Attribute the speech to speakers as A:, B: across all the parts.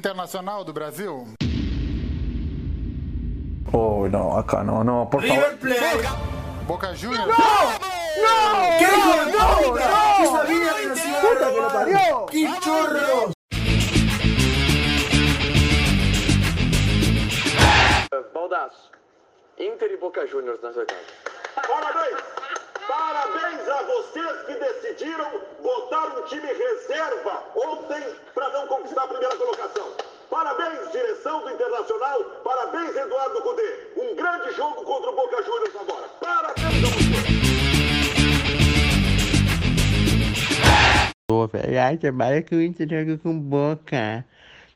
A: Internacional do Brasil?
B: Oh, no, acá no, no, por
C: River
B: favor.
C: Plate.
A: Boca Juniors?
C: ¿Qué hijo de puta? Esa línea de nacional. ¡Qué chorro!
D: Baldaço. Inter e Boca Juniors nas oitavas.
E: Parabéns! Parabéns a vocês que decidiram botar um time reserva ontem para não conquistar a primeira colocação. Parabéns, direção do Internacional. Parabéns, Eduardo Cudê. Um grande jogo contra o Boca Juniors agora. Parabéns a vocês.
F: Velho, ai, tomara que o Inter jogue com Boca.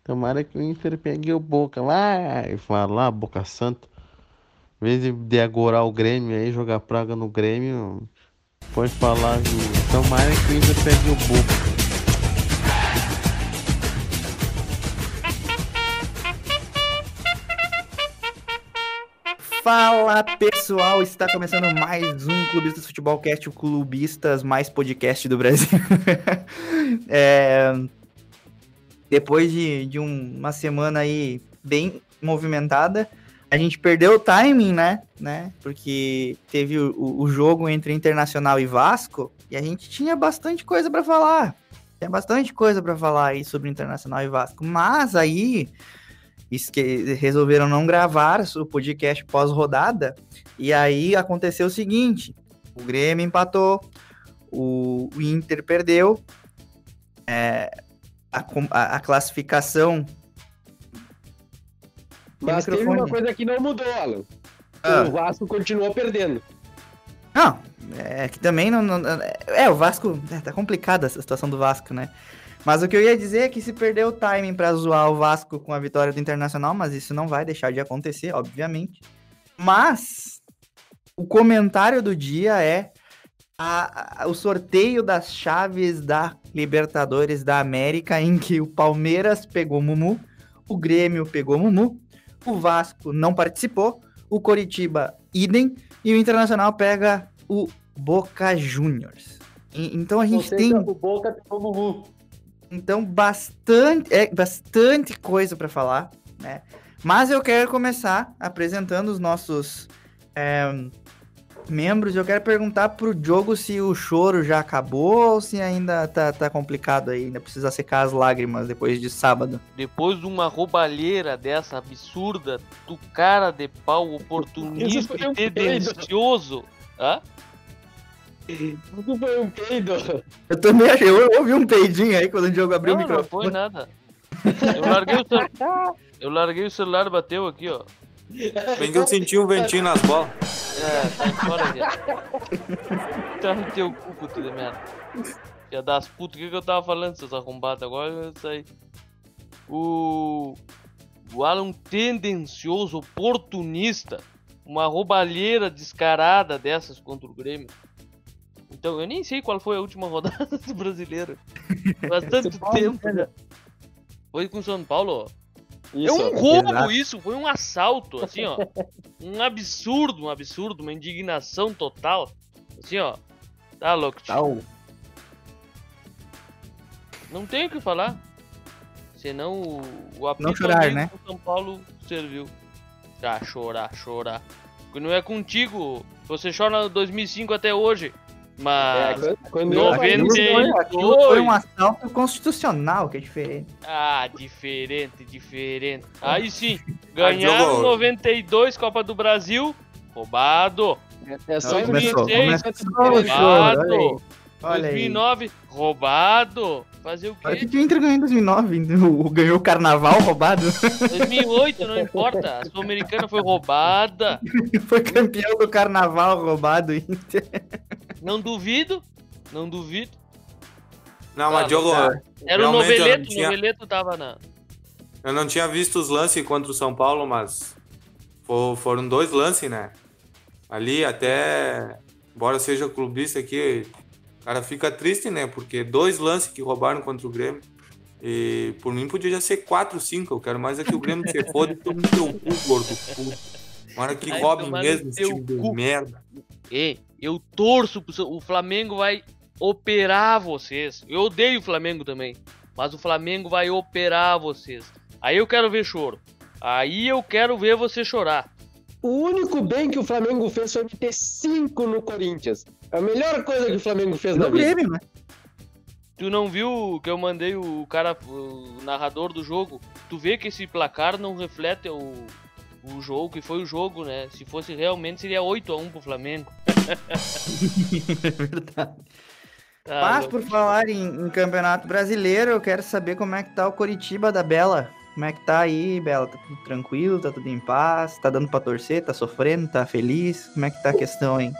F: Tomara que o Inter pegue o Boca lá e fala lá, Boca Santa. Vez de deagorar o Grêmio aí, jogar praga no Grêmio, pode falar, viu? tomara que Inter pegue o Boca.
G: Fala pessoal, está começando mais um Clubistas Futebol Cast, o Clubistas mais podcast do Brasil. É, depois de, de um- uma semana aí bem movimentada, a gente perdeu o timing, né? né? Porque teve o, o- jogo entre Internacional e Vasco e a gente tinha bastante coisa para falar. Tinha bastante coisa para falar aí sobre Internacional e Vasco. Mas aí resolveram não gravar o podcast pós-rodada. E aí aconteceu o seguinte: o Grêmio empatou, o, Inter perdeu, é, a- a classificação.
H: Mas
G: Tem
H: teve
G: microfone.
H: uma coisa que não mudou, Alan.
G: Ah.
H: O Vasco continuou perdendo.
G: Não, é que também não. não- é, o Vasco. É, tá complicada essa situação do Vasco, né? Mas o que eu ia dizer é que se perdeu o timing pra zoar o Vasco com a vitória do Internacional, mas isso não vai deixar de acontecer, obviamente. Mas o comentário do dia é a- a- o sorteio das chaves da Libertadores da América, em que o Palmeiras pegou Mumu, o Grêmio pegou Mumu, o Vasco não participou, o Coritiba idem, e o Internacional pega o Boca Juniors. E- então a gente tem
H: O Boca pegou o Mumu.
G: então bastante é bastante coisa para falar, né? Mas eu quero começar apresentando os nossos é, membros. Eu quero perguntar pro Diogo se o choro já acabou ou se ainda tá, tá complicado aí, ainda precisa secar as lágrimas depois de sábado.
I: Depois de uma roubalheira dessa absurda, do cara de pau oportunista
H: um
I: e tendencioso. Hã?
H: Isso foi um peido.
G: Eu também achei, eu ouvi um peidinho aí quando o Diogo abriu
I: Não,
G: o
I: não
G: microfone.
I: foi nada. Eu larguei o celular. Eu larguei o celular e bateu aqui, ó.
B: Bem que eu senti um ventinho nas bolas.
I: É, sai fora, viado. Tá no teu cu, puta de merda. Filha das putas, o que, que eu tava falando, seus arrombados? Agora eu saí. O. O Alan tendencioso, oportunista. Uma roubalheira descarada dessas contra o Grêmio. Então, eu nem sei qual foi a última rodada do brasileiro. Faz tanto tempo já. Foi com o São Paulo, ó. É um roubo
G: Exato.
I: isso, foi um assalto, assim, ó. Um absurdo, um absurdo, uma indignação total. Assim, ó. Tá louco, tio.
G: Tá, o-
I: Não tem o que falar. Senão o, o apito
G: Não chorar, né?
I: do São Paulo serviu. Ah, chorar, chorar. Não é contigo. Você chora 2005 até hoje.
H: É,
I: Mas.
H: quando- quando eu
G: foi,
I: Noventa
G: aquilo foi um assalto constitucional, que é diferente.
I: Ah, diferente, diferente. Aí sim, ganharam
B: Diogo.
I: 92 Copa do Brasil. Roubado.
H: é só
G: Não, começou,
I: 2006,
G: começou o choro, olha aí.
I: roubado.
G: Olha aí.
I: 2009, roubado. Fazer o
G: Olha
I: quê?
G: que o Inter ganhou em 2009, o- ganhou o carnaval roubado,
I: 2008, não importa. A Sul-Americana foi roubada.
G: foi campeão do carnaval roubado. o Inter.
I: Não duvido. Não duvido.
B: Não, mas
I: Ah,
B: Diogo.
I: Era o Noveleto. O
B: tinha-
I: Noveleto tava na.
B: eu não tinha visto os lances contra o São Paulo, mas fo- foram dois lances, né? Ali até, embora seja clubista aqui, o cara fica triste, né? Porque dois lances que roubaram contra o Grêmio. E por mim podia já ser 4, 5. Eu quero mais é que o Grêmio se foda e tome no teu cu, gordo puto. Tomara que
I: no
B: mesmo esse time de merda.
I: Ei, eu torço pro seu... O Flamengo vai operar vocês. Eu odeio o Flamengo também. Mas o Flamengo vai operar vocês. Aí eu quero ver choro. Aí eu quero ver você chorar.
H: O único bem que o Flamengo fez foi meter 5 no Corinthians. A melhor coisa que o Flamengo fez na
G: No
H: vida.
G: Grêmio, né?
I: Tu não viu que eu mandei o cara, o narrador do jogo? Tu vê que esse placar não reflete o, o jogo, que foi o jogo, né? Se fosse realmente, seria 8x1 pro Flamengo.
G: É verdade.
I: Tá
G: Mas por falar em, em campeonato brasileiro, eu quero saber como é que tá o Coritiba da Bela. Como é que tá aí, Bela? Tá tudo tranquilo? Tá tudo em paz? Tá dando pra torcer? Tá sofrendo? Tá feliz? Como é que tá a questão aí?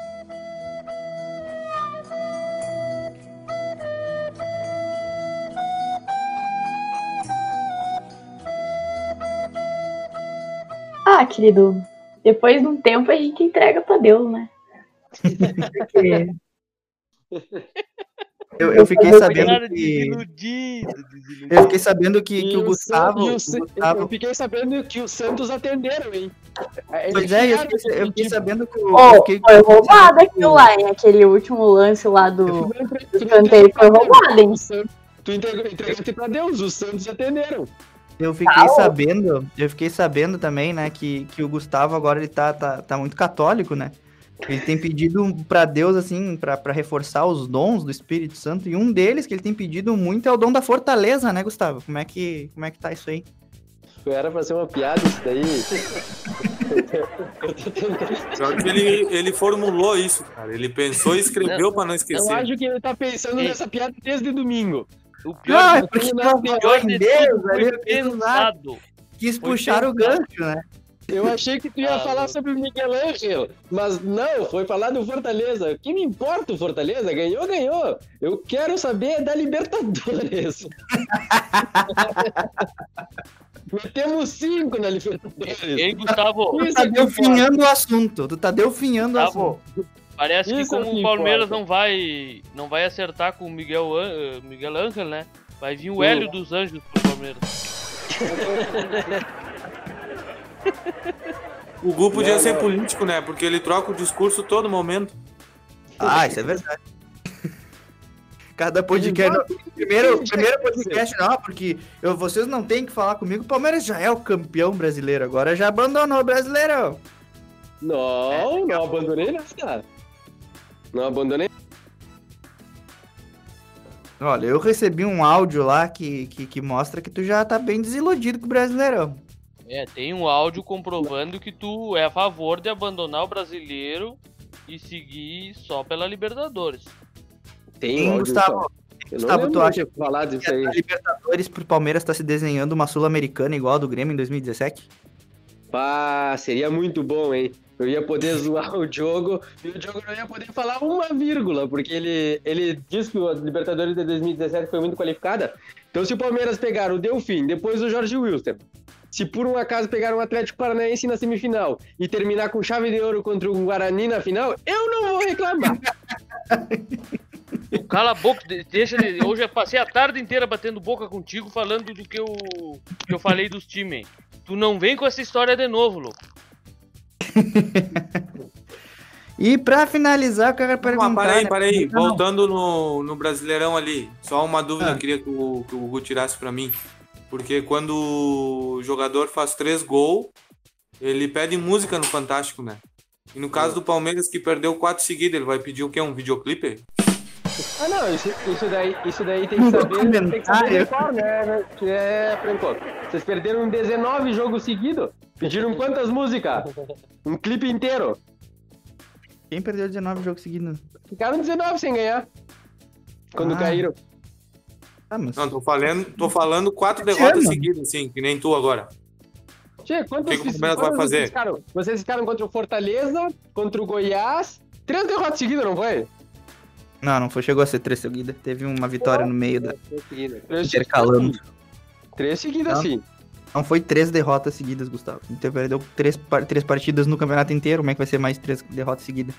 J: Ah, querido, depois de um tempo a gente entrega pra Deus, né?
G: Eu, eu fiquei sabendo que.
I: desiludido, desiludido.
G: Eu fiquei sabendo que, que o
H: o
G: Gustavo.
H: O
G: Gustavo-
H: Eu fiquei sabendo que o Santos atenderam, hein? Eles
G: Pois é, eu fiquei, eu fiquei sabendo que o.
J: Ô,
G: fiquei-
J: foi roubado aquilo lá, hein? Aquele último lance lá do, canteiro foi roubado, hein?
H: Tu entregou- entregaste pra Deus, os Santos atenderam.
G: Eu fiquei
J: Tá, ó.
G: sabendo, eu fiquei sabendo também, né, que, que o Gustavo agora ele tá, tá, tá muito católico, né? Ele tem pedido pra Deus, assim, pra pra reforçar os dons do Espírito Santo, e um deles que ele tem pedido muito é o dom da fortaleza, né, Gustavo? Como é que, como é que tá isso aí?
H: Era pra ser uma piada isso daí. Eu tô tentando-
B: Só que ele, ele formulou isso, cara. Ele pensou e escreveu pra não
H: Eu
B: esquecer.
H: acho que ele tá pensando nessa piada desde domingo.
I: O pior,
G: Não, é porque
H: não,
G: não
H: pior
G: falou
I: de
G: em
I: tudo
G: Deus,
I: foi
G: ali eu fiz um nada.
I: pensado.
G: quis
I: Foi
G: puxar o
I: pensado.
G: gancho, né?
H: Eu achei que tu ia
I: Ah,
H: falar sobre o Miguel Angel, mas não, foi falar do Fortaleza. O que me importa o Fortaleza? Ganhou, ganhou. Eu quero saber da Libertadores. Metemos cinco na Libertadores.
I: Ei, Gustavo,
G: Tu tá
H: é que importa.
G: delfinhando o assunto, tu tá delfinhando o assunto.
I: parece que
H: Isso é
I: como
H: que
I: o Palmeiras
H: importa.
I: não vai, não vai acertar com o Miguel, eh, Miguel Ángel, né? Vai vir o. Hélio dos Anjos pro Palmeiras.
B: O Gu podia
H: Não,
B: ser
H: não.
B: político, né? Porque ele troca o discurso todo momento.
G: Ah, isso é verdade. Cada podcast. Primeiro, primeiro podcast, não, porque eu, vocês não têm que falar comigo. O Palmeiras já é o campeão brasileiro, agora já abandonou o brasileirão.
H: Não, não abandonei nada. Não abandonei.
G: Olha, eu recebi um áudio lá que, que, que mostra que tu já tá bem desiludido com o brasileirão.
I: É, tem um áudio comprovando que tu é a favor de abandonar o brasileiro e seguir só pela Libertadores.
H: Tem um áudio
G: Gustavo? Gustavo, tu acha
H: ter falado
G: que
H: isso aí.
G: a Libertadores pro Palmeiras tá se desenhando uma Sul-Americana igual a do Grêmio em 2017?
H: Pá, seria muito bom, hein? Eu ia poder zoar o jogo e o jogo não ia poder falar uma vírgula, porque ele, ele diz que o Libertadores de 2017 foi muito qualificada. Então, se o Palmeiras pegar o Delfim, depois o Jorge Wilson, se por um acaso pegar um Atlético Paranaense na semifinal e terminar com chave de ouro contra o Guarani na final, eu não vou reclamar.
I: Cala a boca, de- deixa ele. Hoje eu passei a tarde inteira batendo boca contigo falando do que eu, que eu falei dos times. Tu não vem com essa história de novo, louco.
G: E pra finalizar, eu quero perguntar.
B: Mas peraí, peraí. Voltando no, no Brasileirão ali. Só uma dúvida
G: Ah.
B: que eu queria que o, que o Gu tirasse pra mim. Porque quando o jogador faz três gols, ele pede música no Fantástico, né? E no caso do Palmeiras, que perdeu quatro seguidas, ele vai pedir o quê? Um videoclipe?
H: Ah, não, isso, isso, daí, isso daí tem que saber. Tem que saber né? Que é, Franco. Vocês perderam 19 jogos seguidos. Pediram quantas músicas? Um clipe inteiro.
G: Quem perdeu 19 jogos seguidos?
H: Ficaram 19 sem ganhar. Quando
G: Ah.
H: caíram.
G: Ah, mas.
B: Não, tô falando, tô falando quatro derrotas seguidas, assim, que nem tu agora.
H: Tchê, quantos,
B: que que o Palmeiras vai fazer?
H: Vocês ficaram? vocês ficaram contra o Fortaleza, contra o Goiás. Três derrotas seguidas, não foi?
G: Não, não foi. Chegou a ser três seguidas. Teve uma vitória no meio da.
H: Três seguidas. Três
G: Intercalando.
H: Três seguidas,
G: Não.
H: sim.
G: Não foi três derrotas seguidas, Gustavo. Então perdeu três, par- três partidas no campeonato inteiro. Como é que vai ser mais três derrotas seguidas?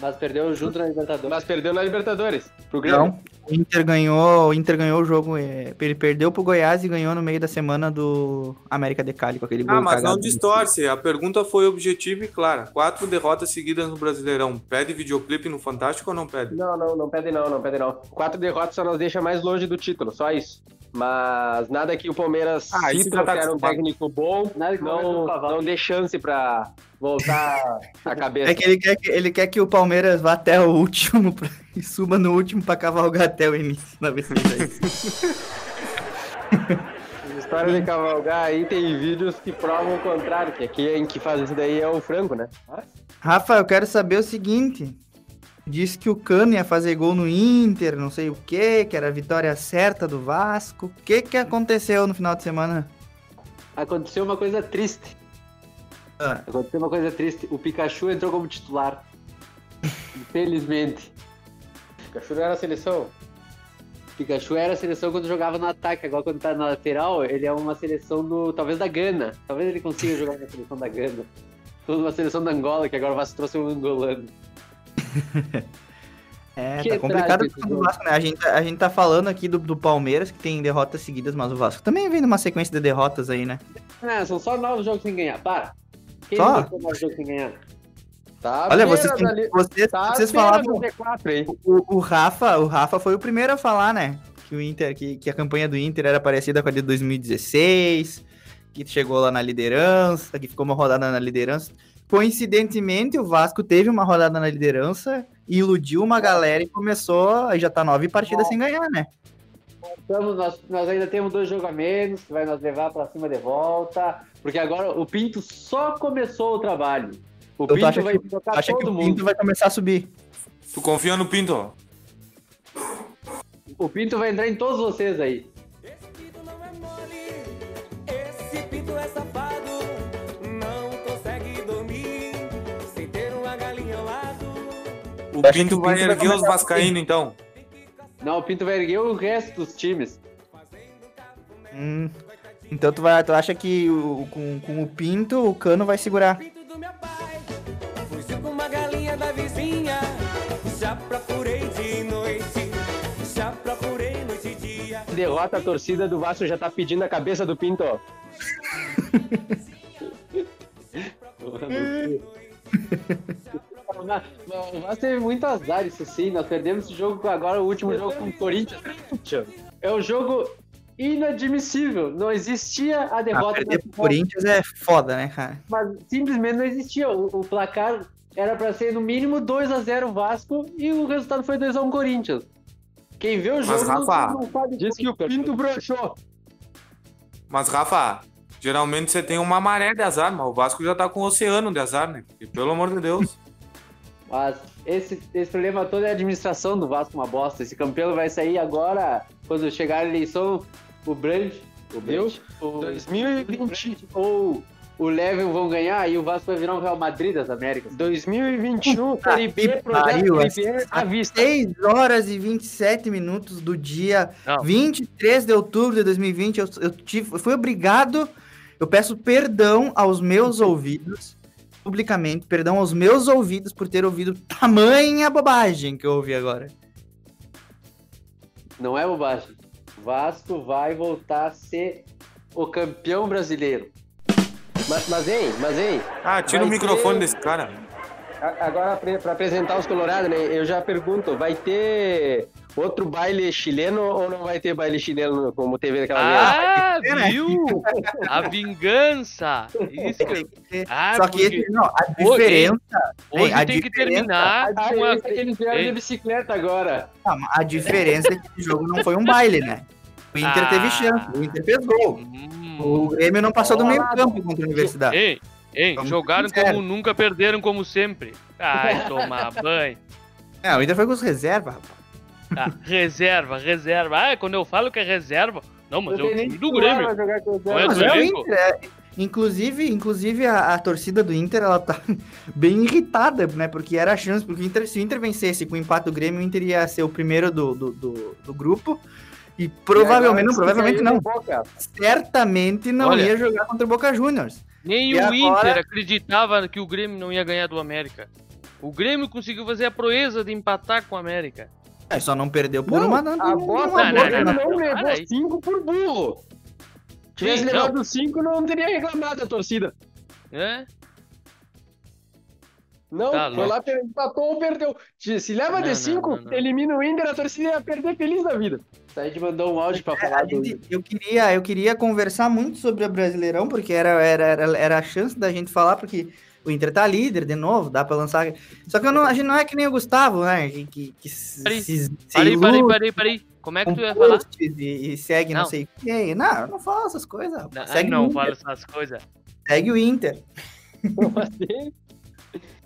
K: Mas perdeu junto na Libertadores.
H: Mas perdeu na Libertadores. Pro Grêmio.
G: Não. O Inter ganhou, o Inter ganhou o jogo. é, ele perdeu pro Goiás e ganhou no meio da semana do América de Cali com aquele gol
B: Ah, mas não distorce. A pergunta foi objetiva e clara. Quatro derrotas seguidas no Brasileirão. Pede videoclipe no Fantástico ou não pede?
H: Não, não, não pede não, não pede não. Quatro derrotas só nos deixa mais longe do título, só isso. Mas nada que o Palmeiras,
B: Ah,
H: se
B: tá
H: trouxer um técnico bom, não, não dê chance pra voltar a cabeça.
G: É que ele quer que, ele quer que o Palmeiras vá até o último pra- e suba no último pra cavalgar até o início da vez
H: História de cavalgar aí tem vídeos que provam o contrário, que aqui em que faz isso daí é o Franco, né?
G: Rafa, eu quero saber o seguinte. Disse que o Cano ia fazer gol no Inter, não sei o que, que era a vitória certa do Vasco. O que que aconteceu no final de semana?
K: Aconteceu uma coisa triste.
G: Ah.
K: Aconteceu uma coisa triste. O Pikachu entrou como titular. Infelizmente.
H: Pikachu não era a seleção.
K: Pikachu era a seleção quando jogava no ataque, agora quando tá na lateral, ele é uma seleção do. talvez da Gana. Talvez ele consiga jogar na seleção da Gana. Uma seleção da Angola, que agora o Vasco trouxe um angolano.
G: É,
K: Que
G: tá complicado pro Vasco, né? A gente, a gente tá falando aqui do, do Palmeiras, que tem derrotas seguidas, mas o Vasco também vem numa sequência de derrotas aí, né?
K: Ah, são só nove jogos sem ganhar. Para! Quem
G: Só?
K: nove jogos sem ganhar?
H: Tá
G: Olha, vocês,
H: dali-
G: vocês,
H: tá
G: vocês falavam.
H: do Z4 aí.
G: O, o Rafa, o Rafa foi o primeiro a falar, né? Que o Inter, que, que a campanha do Inter era parecida com a de 2016, que chegou lá na liderança, que ficou uma rodada na liderança. Coincidentemente, o Vasco teve uma rodada na liderança, iludiu uma galera e começou, aí já tá nove partidas sem ganhar, né?
K: Estamos, nós, nós ainda temos dois jogos a menos, que vai nos levar pra cima de volta. Porque agora o Pinto só começou o trabalho. O Pinto
G: acha
K: vai
G: que-
K: tocar
G: Acha que
K: todo
G: o
K: mundo.
G: Pinto vai começar a subir.
B: Tu confia no Pinto?
K: O Pinto vai entrar em todos vocês aí.
B: O
G: que
B: Pinto vai
G: Pinto vai
B: erguer os vascaínos, então.
K: Não, o Pinto vai erguer o resto dos times.
G: Hum, então tu, vai, tu acha que o- com, com o Pinto, o Cano vai segurar.
H: Derrota, a torcida do Vasco já tá pedindo a cabeça do Pinto.
K: O Vasco teve muito azar, isso sim. Nós perdemos esse jogo agora, o último jogo com o Corinthians. É um jogo inadmissível. Não existia a
G: Ah,
K: derrota.
G: perder pro Corinthians é foda, né, cara?
K: Mas simplesmente não existia. O, o placar era pra ser no mínimo 2 a 0 Vasco e o resultado foi 2 a 1 Corinthians. Quem vê o jogo
B: Mas, Rafa,
K: não, sabe
H: Diz que o Pinto broxou.
B: Mas, Rafa, geralmente você tem uma maré de azar, mas o Vasco já tá com um oceano de azar, né? Porque, pelo amor de Deus.
K: Mas esse, esse problema todo é a administração do Vasco uma bosta. Esse campeão vai sair agora, quando chegar a eleição, o Brand, o Brand, o
H: 2020.
K: ou o Level vão ganhar e o Vasco vai virar um Real Madrid das Américas.
H: 2021,
G: Puta
H: Série B,
G: que
H: projeto Série B à vista.
G: 6 horas e 27 minutos do dia
I: Não.
G: 23 de outubro de 2020. Eu, eu, tive, eu fui obrigado. Eu peço perdão aos meus ouvidos, publicamente, perdão aos meus ouvidos por ter ouvido tamanha bobagem que eu ouvi agora.
K: Não é bobagem. Vasco vai voltar a ser o campeão brasileiro.
H: Mas, mas hein, mas hein.
B: Ah, tira o microfone
H: ter-
B: desse cara.
H: Agora, pra apresentar os colorados, né? Eu já pergunto, vai ter outro baile chileno ou não vai ter baile chileno como teve naquela
I: Ah,
G: né?
I: viu? A vingança. Isso que... Ah,
G: Só que
I: porque
G: não, a
I: Hoje-
G: diferença.
I: hoje
G: Ei, a
I: tem que
G: diferença-
I: terminar
K: Ah,
I: com a...
K: eles, vieram de bicicleta agora.
G: Mas A diferença é que esse jogo não foi um baile, né? O Inter
I: Ah.
G: teve chance, o Inter fez gol.
I: Hum.
G: O Grêmio não passou do meio campo contra a Universidade.
I: Ei, ei,
G: Vamos
I: jogaram como nunca, perderam como sempre. Ai, tomar banho.
G: É, o Inter foi com os reservas, rapaz.
I: Tá, reserva, reserva. Ah, quando eu falo que é reserva. Não, mas é o time do Grêmio.
K: pra jogar com o
I: Não é
G: Mas
I: do
G: é. Inter, é. Inclusive, inclusive a, a torcida do Inter, ela tá bem irritada, né? Porque era a chance, porque o Inter, se o Inter vencesse com o empate do Grêmio, o Inter ia ser o primeiro do, do, do, do grupo. E provavelmente, não, provavelmente não. Certamente não
I: Olha.
G: ia jogar contra o Boca Juniors.
I: Nem
G: E
I: o
G: agora-
I: Inter acreditava que o Grêmio não ia ganhar do América. O Grêmio conseguiu fazer a proeza de empatar com o América.
G: É, só não perdeu por
H: Não,
G: uma.
H: a
G: uma
H: bosta
G: boa,
I: não,
H: não,
G: né?
I: não,
H: não,
I: não,
H: levou
I: para aí.
H: 5 por burro. Tivesse
I: Sim,
H: levado 5, não teria reclamado a torcida.
I: É?
H: Não,
I: Tá
H: foi lá, empatou ou perdeu. Se leva
I: Não,
H: de
I: não,
H: 5,
I: não, não.
H: elimina o Inter, a torcida ia perder feliz da vida.
K: Said mandou um áudio pra
G: A
K: falar do.
G: gente- eu, queria, eu queria conversar muito sobre o Brasileirão, porque era, era, era, era a chance da gente falar, porque o Inter tá líder de novo, dá pra lançar. Só que eu não, a gente não é que nem o Gustavo, né? Que, que, que
I: Parei,
G: se, se
I: Parei, parei,
G: ilude
I: parei, parei. Como é que tu ia falar?
G: E, e segue não.
I: Não.
G: sei quem. Não, eu não falo essas coisas.
I: Não,
G: segue,
I: não
G: o
I: fala
G: Inter,
I: essas coisas.
G: segue o Inter.
H: Como assim?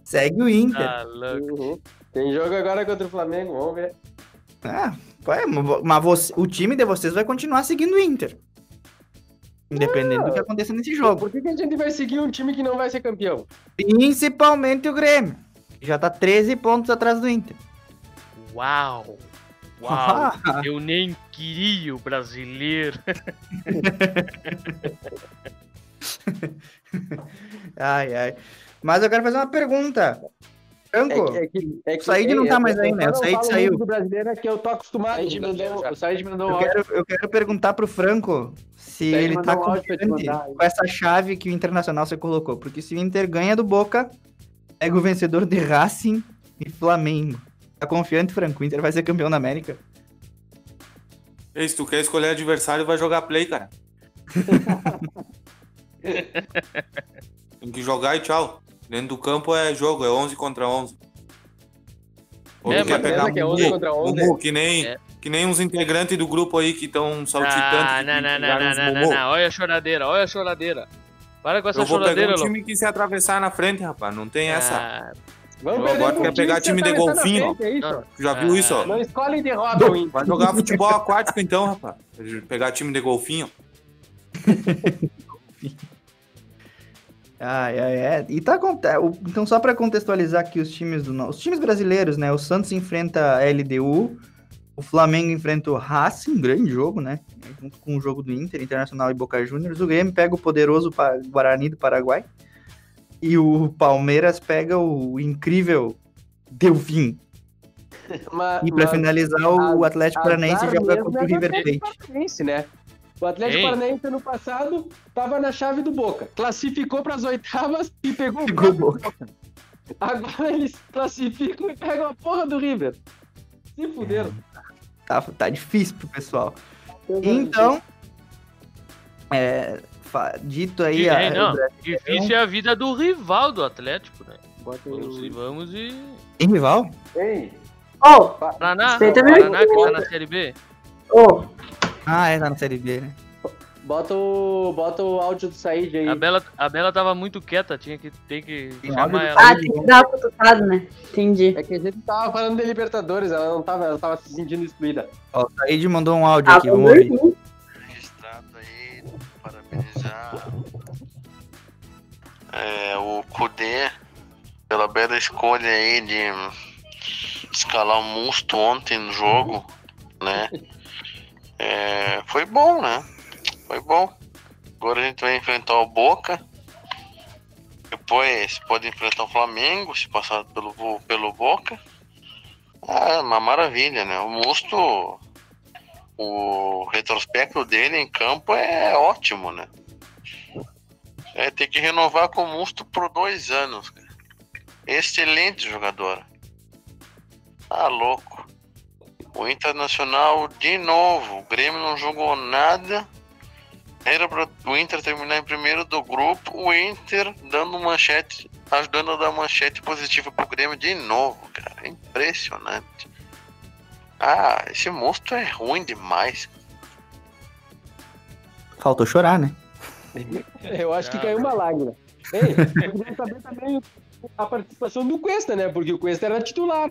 G: Segue o Inter.
I: Tá louco.
H: Uhum. Tem jogo agora contra o Flamengo, vamos ver.
G: Ah, vai, mas você- o time de vocês vai continuar seguindo o Inter. Independente do que aconteça nesse jogo.
H: Por que, que a gente vai seguir um time que não vai ser campeão?
G: Principalmente o Grêmio. que Já tá 13 pontos atrás do Inter.
I: Uau! Uau! Eu nem queria o brasileiro.
G: ai, ai. Mas eu quero fazer uma pergunta. Franco,
H: É que- é que- é que-
G: o Said não
H: é,
G: tá
H: eu-
G: mais aí, né? O Said saiu.
H: do brasileiro é que eu tô acostumado.
K: Said mandou, o Said mandou um
G: Eu
K: áudio.
G: quero, eu quero perguntar pro Franco se
K: Said
G: ele tá
K: mandou
G: confiante com essa chave que o Internacional você colocou. Porque se o Inter ganha do Boca, pega o vencedor de Racing e Flamengo. Tá confiante, Franco? O Inter vai ser campeão da América?
B: Ei, se tu quer escolher adversário, vai jogar play, cara. Tem que jogar e tchau. Dentro do campo é jogo, é 11 contra 11. Ou
I: É,
B: quer pegar
H: essa que é
B: um
H: 11
B: gol,
H: contra
B: um
H: 11.
B: gol, que nem,
I: É.
B: que nem uns integrantes do grupo aí que estão saltitando.
I: Ah, não, não, não, não, não, não. Olha a choradeira, olha a choradeira. Para com essa
B: Eu vou pegar
I: choradeira,
B: um
I: louco.
B: time que se atravessar na frente, rapaz. Não tem essa.
I: Ah,
H: Vamos
B: Eu
H: perder
B: agora quer pegar time de
H: na
B: golfinho,
H: frente, É?
I: Não.
B: Tu já viu isso, ó?
H: Não escolhe e derrota o Inter.
B: Vai jogar futebol aquático então, rapaz. Pegar time de golfinho.
G: Ai, ai, é. E tá o- Então, só pra contextualizar aqui os times do os times brasileiros, né? O Santos enfrenta a LDU, o Flamengo enfrenta o Racing, um grande jogo, né? Junto com o jogo do Inter, Internacional e Boca Juniors. O Grêmio pega o poderoso Guarani do Paraguai. E o Palmeiras pega o incrível Delfim.
H: Mas-
G: E pra
H: mas-
G: finalizar, o Atlético Paranaense joga contra
H: é
G: o
H: do
G: River Plate.
H: Né? O Atlético
I: Ei.
H: Paranaense ano passado tava na chave do Boca, classificou para as oitavas e pegou o
G: Pegou o
H: próprio Boca. Agora eles classificam e pegam a porra do River. Se fuderam.
G: Tá, tá difícil pro pessoal. Então, é, dito aí,
I: é,
G: a,
I: não,
G: o Brasil-
I: difícil é a vida do rival do Atlético, né? Vamos e vamos e.
G: Tem rival?
H: Ei,
J: Ô,
I: Paraná, Paraná que tá na Série B.
J: ô,
G: Ah, é, tá na Série B, né?
K: Bota o, bota o áudio do Said aí.
I: A Bela, a Bela tava muito quieta, tinha que, tem que
G: Tem
I: chamar ela.
J: ah, tem que dar uma cutucada, né? Entendi.
H: é que a gente tava falando de Libertadores, ela não tava, ela tava se sentindo excluída.
G: Ó, o Said mandou um áudio
J: Ah,
G: aqui, vamos ouvir.
F: registrado aí, parabenizar é, o Kudê pela bela escolha aí de escalar o Musto ontem no jogo, né? É, foi bom, né? Foi bom. Agora a gente vai enfrentar o Boca. Depois pode enfrentar o Flamengo, se passar pelo, pelo Boca. Ah, uma maravilha, né? O Musto o retrospecto dele em campo é ótimo, né? É ter que renovar com o Musto por dois anos. Excelente jogador. Tá louco. O Internacional de novo. O Grêmio não jogou nada. Era para o Inter terminar em primeiro do grupo. O Inter dando manchete, ajudando a dar manchete positiva pro Grêmio de novo, cara. É impressionante. Ah, esse monstro é ruim demais.
G: Faltou chorar, né?
H: Eu acho que
I: Ah,
H: caiu uma lágrima. Ei, eu queria saber também a participação do Cuesta, né? Porque o Cuesta era titular.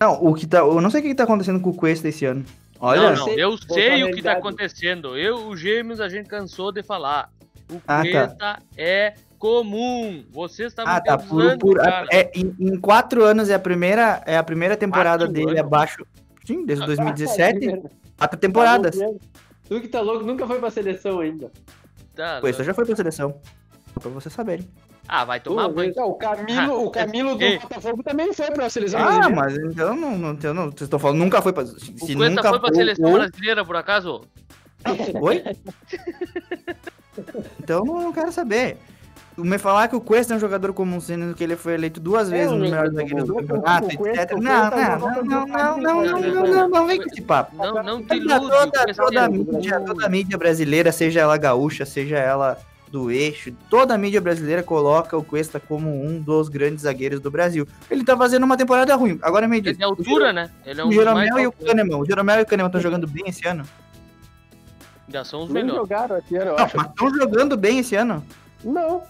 G: Não, o que tá. Eu não sei o que tá acontecendo com o Cuesta esse ano. Olha,
I: não, não, eu sei o que tá acontecendo. Eu, o Gêmeos, a gente cansou de falar. O
G: Ah, tá.
I: É comum. Vocês estavam
G: Ah, tá. Por, por, é, em, em quatro anos é a primeira, é a primeira temporada
I: Quatro
G: dele
I: anos?
G: abaixo. Sim, desde 2017. Quatro temporadas.
K: Tu que tá louco, nunca foi pra seleção ainda.
I: Tá,
G: Cuesta já foi pra seleção. Só pra vocês saberem.
I: Ah, vai tomar
H: Pô,
I: banho.
H: então, o Camilo, o Camilo do
I: Ei.
H: Botafogo também foi pra seleção
G: Ah,
H: brasileira.
G: mas então não, não, então não. Vocês estão falando, nunca foi pra. Se,
I: O
G: se
I: Cuesta
G: nunca
I: foi pra seleção
G: ou-
I: brasileira, por acaso?
G: Oi? então não, não quero saber. me falar que o Cuesta é um jogador comum, sendo que ele foi eleito duas vezes
K: um
G: no melhor zagueiro do campeonato, etc.
K: o
G: Não, não, não, não, não, não, não,
I: não,
G: não, não, não, vem com esse papo.
I: Não, não te
G: Toda,
I: ilude.
G: toda, toda a
I: é-
G: mídia, toda mídia brasileira, seja ela gaúcha, seja ela do eixo, toda a mídia brasileira coloca o Cuesta como um dos grandes zagueiros do Brasil. Ele tá fazendo uma temporada ruim. Agora me diz.
I: Ele é altura, né? Ele é um
G: O Jeromel
I: mais
G: e o. Kahneman. O Jeromel e o Kahneman estão jogando bem esse ano?
I: Já são os melhores.
K: jogaram esse ano, eu
G: Não,
K: acho.
G: mas estão jogando bem esse ano?
K: Não.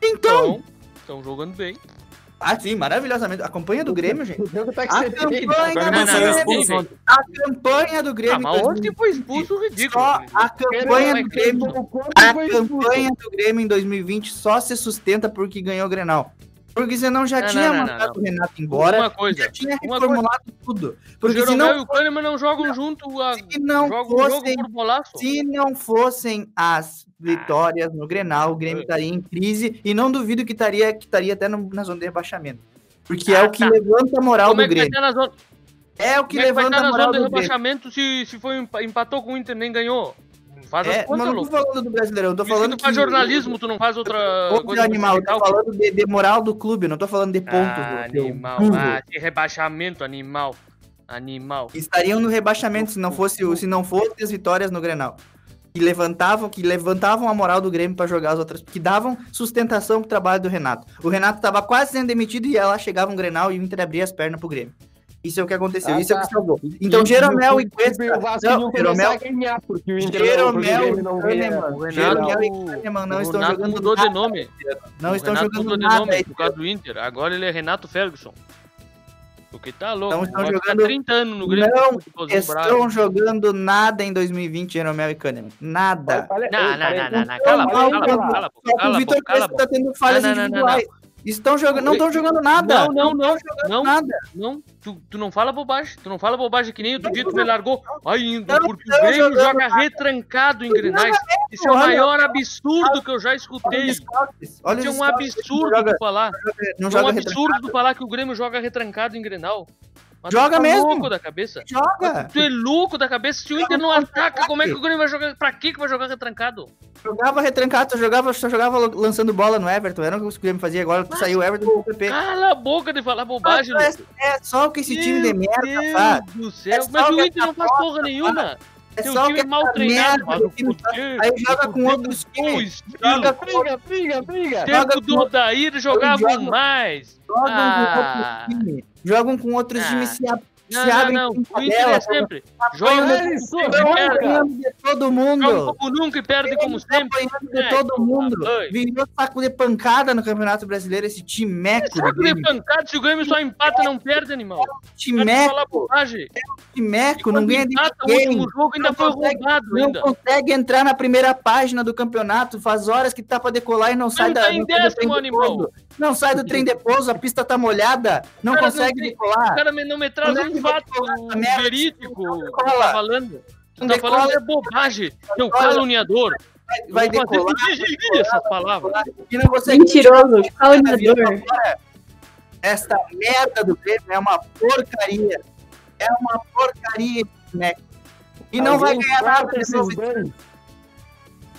G: Então!
I: Estão jogando bem.
G: Ah, sim, maravilhosamente. A campanha do Grêmio, gente.
K: O jogo tá
G: A campanha do Grêmio.
B: expulso.
G: A campanha do Grêmio.
I: Ah, ontem foi expulso ridículo.
G: Só a campanha do Grêmio. A campanha do Grêmio em 2020 só se sustenta porque ganhou o Grenal. Porque senão já
I: Não,
G: tinha
I: não, não,
G: mandado
I: não.
G: o Renato embora.
I: Uma coisa,
G: Já tinha
I: uma
G: reformulado tudo.
I: O
G: Porque se
I: Jeromel e o Kahneman não jogam junto. A...
G: se não
I: jogam o jogo
G: fossem
I: por bolaço.
G: se não fossem as vitórias no Grenal, o Grêmio estaria em crise e não duvido que estaria, que estaria até no- na zona de rebaixamento. Porque é
I: Ah,
G: o que
I: tá.
G: levanta a moral
I: Como
G: do
I: é
G: Grêmio.
I: zona,
G: É o que
I: é que
G: levanta a moral do Grêmio.
I: rebaixamento se, se foi, empa- empatou com o Inter nem ganhou? Faz
G: É,
I: as
G: mas
I: contas,
G: não tô falando do Brasileirão, eu tô
I: que
G: falando
I: tu faz
G: que-
I: jornalismo, tu não faz outra
G: Ô,
I: coisa.
G: animal, eu tô falando de, de moral do clube, não tô falando de pontos.
I: Ah,
G: seu
I: animal. Ah, de rebaixamento, animal. Animal.
G: Estariam no rebaixamento se não fosse se não fossem as vitórias no Grenal. Que levantavam, que levantavam a moral do Grêmio pra jogar as outras, que davam sustentação pro trabalho do Renato. O Renato tava quase sendo demitido e lá chegava um Grenal e o Inter abria as pernas pro Grêmio. Isso é o que aconteceu,
K: Ah,
G: isso é o
K: tá.
G: que salvou. Então, Jeromel e Cuesta,
K: O Vasco
G: não, Jeromel,
K: a ganhar, porque o Inter
G: Jeromel e
K: não ganha.
G: Kahneman, Jeromel e Kahneman não
I: o
G: estão
I: Renato
G: jogando
I: mudou
G: nada
I: de nome.
G: Não
I: o
G: estão
I: Renato
G: jogando
I: mudou de
G: nada
I: nome por causa do Inter. Agora ele é Renato Ferguson. Porque tá louco.
G: Estão jogando...
I: 30 anos no Grêmio.
G: Não estão jogando nada em 2020, Jeromel e Kahneman. Nada.
K: Tá
I: não, não, não, não, cala a boca. Cala a boca.
G: O Vitor Crespo tá tendo falhas individuais. Estão jogando, não estão jogando nada.
I: Não, não, não, não,
G: nada.
I: não. Tu, tu não fala bobagem. Tu não fala bobagem que nem outro dia tu me largou. Ai,
G: Não
I: porque o Grêmio joga retrancado em Grenais. Isso é o maior absurdo que eu já escutei.
G: Olha
I: Isso é
G: os
I: um absurdo falar. É um absurdo falar que o Grêmio joga retrancado em Grenal. Mas
G: Joga
I: tá
G: mesmo.
I: louco da cabeça.
G: Joga.
I: Tu é louco da cabeça. Se o Inter não ataca, como é que o Grêmio vai jogar? Pra que que vai jogar retrancado?
G: Jogava retrancado, só jogava, só jogava lançando bola no Everton. Era o que o Grêmio fazia agora. Saiu o Everton pro PP.
I: Cala a boca de falar bobagem,
G: é,
I: louco.
G: é só o que esse time de
I: Meu
G: merda
I: Deus
G: faz.
I: do
G: É
I: céu.
G: só
I: Mas o Inter não faz porra nenhuma.
G: É
I: Teu
G: só
I: time
G: que
I: é mal treinado,
G: merda time
I: poder-
G: Aí joga com outros times.
I: estilo.
G: Joga com
K: Briga, briga, briga.
G: Joga
I: Tempo do
G: com-
I: Odair jogavam
G: jogam-
I: mais.
G: Jogam
I: Ah.
G: com outros times. Jogam com outros
I: Ah.
G: times, se,
I: Não,
G: se
I: não,
G: abrem
I: não. O
G: tabela,
I: é sempre. Joga perde.
G: apanhando de todo
I: Joga
G: mundo.
I: como nunca e perde como
G: Estão
I: sempre.
G: apanhando de todo mundo. Virou saco de pancada no Campeonato Brasileiro esse timeco do
I: Saco de pancada, se o Grêmio só empata, não perde, animal. De
G: Timeco,
I: falar bobagem.
G: timeco, não ganha de
I: o
G: ninguém.
I: último jogo ainda
G: Não
I: foi
G: consegue-
I: roubado
G: Não
I: ainda.
G: consegue entrar na primeira página do campeonato, faz horas que tá pra decolar e não sai
I: tá
G: da
I: em
G: não sai do
I: décimo,
G: trem de
I: animal.
G: pouso. Não sai do trem de pouso, a pista tá molhada, não consegue decolar.
I: O cara não me traz
G: é
I: um fato verídico tá falando. Tu tá falando é bobagem,
G: seu
I: caluniador.
G: Vai,
I: vai
G: decolar.
I: Essas palavras.
J: Mentiroso,
G: tá
J: caluniador.
G: Esta merda do Grêmio é uma porcaria. É uma porcaria, né? E não vai ganhar nada
K: nesse momento.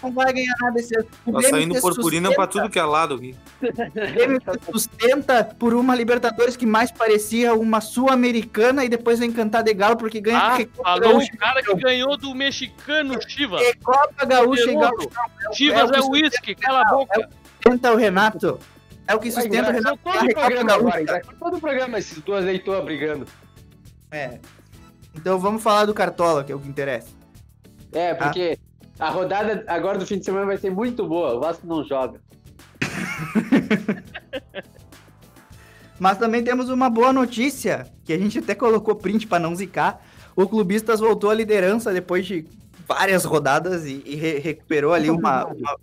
G: Não vai ganhar nada desse O
B: Tá
G: Grêmio
B: saindo purpurina pra tudo que é lado aqui.
G: O Grêmio se sustenta por uma Libertadores que mais parecia uma Sul-Americana e depois vem cantar de galo porque ganha
I: Ah, falou o cara que ganhou do mexicano Chivas.
G: Recopa Gaúcha e. Gaúcha.
I: Chivas
G: é
I: é
G: o que
I: uísque, cala a boca.
G: Sustenta o Renato. É o que sustenta o Renato.
K: todo o programa agora. Todo o programa, esses duas leitoras brigando.
G: É. Então vamos falar do Cartola, que é o que interessa.
K: É, porque a rodada agora do fim de semana vai ser muito boa. O Vasco não joga.
G: Mas também temos uma boa notícia, que a gente até colocou print para não zicar. O Clubistas voltou à liderança depois de várias rodadas e, e re- recuperou ali uma, uma,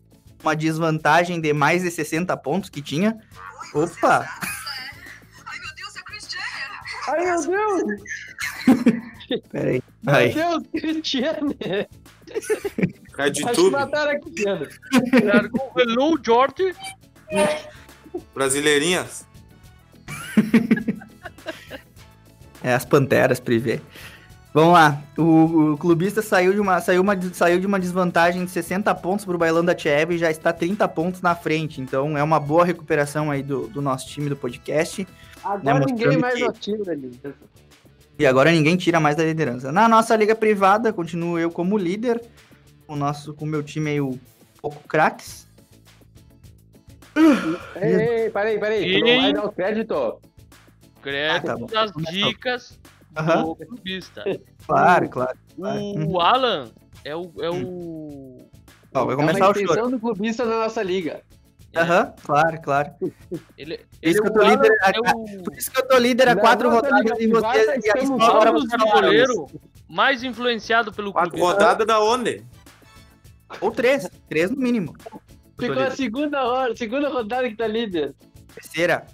G: uma desvantagem de mais de 60 pontos que tinha. Opa!
K: Ai, meu Deus!
G: Peraí.
K: Meu
G: Aí.
K: Deus, Cristiano!
B: Cai de
K: Acho que
B: tudo.
K: mataram.
I: Largou o Hello, George.
B: Brasileirinhas.
G: É as Panteras Privé. Vamos lá. O, o clubista saiu de, uma, saiu, uma, saiu de uma desvantagem de 60 pontos pro Bailão da Tchev e já está 30 pontos na frente. Então é uma boa recuperação aí do, do nosso time do podcast.
K: Agora
G: né,
K: ninguém mais
G: que-
K: tira ali.
G: E agora ninguém tira mais da liderança. Na nossa liga privada, continuo eu como líder. O nosso, com o meu time aí, o Pouco Craques.
K: Ei, ei, peraí, peraí. Tu não vai dar o crédito?
I: Crédito
G: Ah, tá
I: das dicas
G: Aham.
I: do clubista.
G: Claro, claro. claro.
I: O
G: Uhum.
I: Alan é o. É o...
G: Ó, vai
K: É
G: começar
K: uma
G: o choro.
K: do clubista na nossa liga.
G: Aham, claro, claro.
I: Ele, ele
G: isso que
I: é
G: eu tô
I: Alan,
G: líder,
I: é
G: a-
I: o,
G: por isso que eu tô líder há quatro
K: nossa
G: rodadas
K: liga
G: e
K: privada,
G: vocês. E falaram
I: goleiro mais influenciado pelo
B: Quatro
I: clubista.
B: rodadas da onde?
G: Ou três. Três no mínimo.
K: Ficou a segunda hora, segunda rodada que tá líder.
G: Terceira.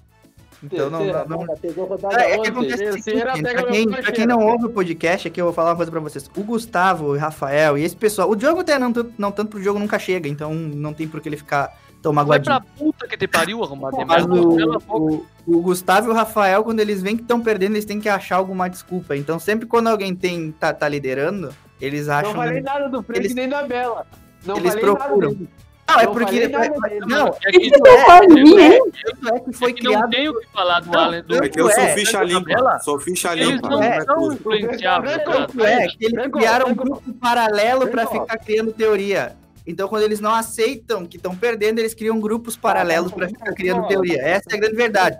G: Então não.
K: Terceira,
G: não, não...
K: rodada
G: É, é que acontece
K: Terceira, pega
G: pra quem, pra quem não ouve o podcast, aqui eu vou falar uma coisa pra vocês. O Gustavo, o Rafael e esse pessoal. O Diogo até não, tanto- não tanto pro jogo nunca chega, então não tem por que ele ficar tão
I: Vai
G: magoadinho.
I: pra puta que te pariu, arrombado de
G: Mas o, o, o Gustavo e o Rafael, quando eles veem que estão perdendo, eles têm que achar alguma desculpa. Então, sempre quando alguém tem, tá, tá liderando, eles acham.
K: Não falei nada do Frank
G: eles-
K: nem da Bela. Não
G: eles
K: falei
G: procuram.
K: nada dele.
G: Não, é
K: Não
G: porque. é-
K: dele.
G: não,
I: É
J: O
I: que,
J: você faz mim, hein?
G: isso é que foi
I: é que não
G: criado.
I: tem o que falar do
G: Não,
I: Alan. Do,
B: É que eu sou
G: É,
B: ficha limpa. Sou ficha
I: eles
B: limpa.
I: não
B: não é
I: são influenciáveis.
G: Tanto é que eles criaram um grupo paralelo pra ficar criando teoria. Então, quando eles não aceitam que estão perdendo, eles criam grupos paralelos pra ficar criando teoria. Essa é a grande verdade.